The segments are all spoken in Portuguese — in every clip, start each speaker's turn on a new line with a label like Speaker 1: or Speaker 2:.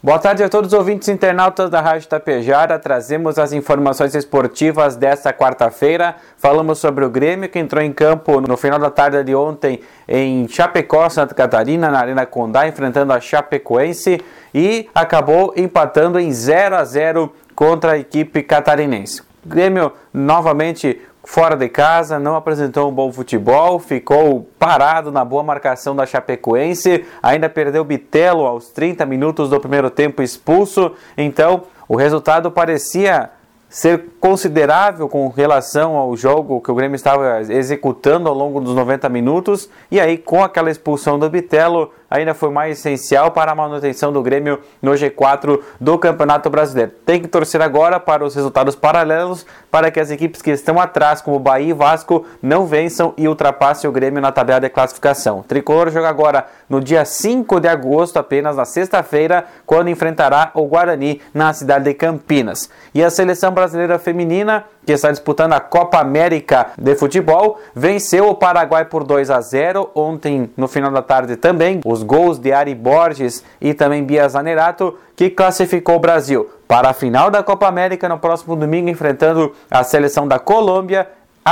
Speaker 1: Boa tarde a todos os ouvintes internautas da Rádio Tapejara. Trazemos as informações esportivas desta quarta-feira. Falamos sobre o Grêmio que entrou em campo no final da tarde de ontem em Chapecó, Santa Catarina, na Arena Condá, enfrentando a Chapecoense e acabou empatando em 0 a 0 contra a equipe catarinense. Grêmio novamente fora de casa, não apresentou um bom futebol, ficou parado na boa marcação da Chapecoense, ainda perdeu Bitelo aos 30 minutos do primeiro tempo expulso, então o resultado parecia ser considerável com relação ao jogo que o Grêmio estava executando ao longo dos 90 minutos. E aí, com aquela expulsão do Bitelo, ainda foi mais essencial para a manutenção do Grêmio no G4 do Campeonato Brasileiro. Tem que torcer agora para os resultados paralelos para que as equipes que estão atrás, como Bahia e Vasco, não vençam e ultrapassem o Grêmio na tabela de classificação. O Tricolor joga agora no dia 5 de agosto, apenas na sexta-feira, quando enfrentará o Guarani na cidade de Campinas. E a seleção brasileira feminina, que está disputando a Copa América de futebol, venceu o Paraguai por 2 a 0 ontem no final da tarde também. Os gols de Ari Borges e também Bia Zanerato, que classificou o Brasil para a final da Copa América no próximo domingo, enfrentando a seleção da Colômbia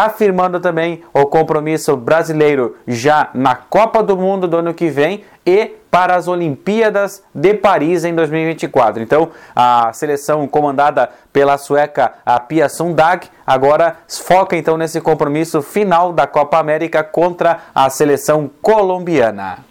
Speaker 1: afirmando também o compromisso brasileiro já na Copa do Mundo do ano que vem e para as Olimpíadas de Paris em 2024. Então, a seleção comandada pela sueca a Pia agora foca então nesse compromisso final da Copa América contra a seleção colombiana.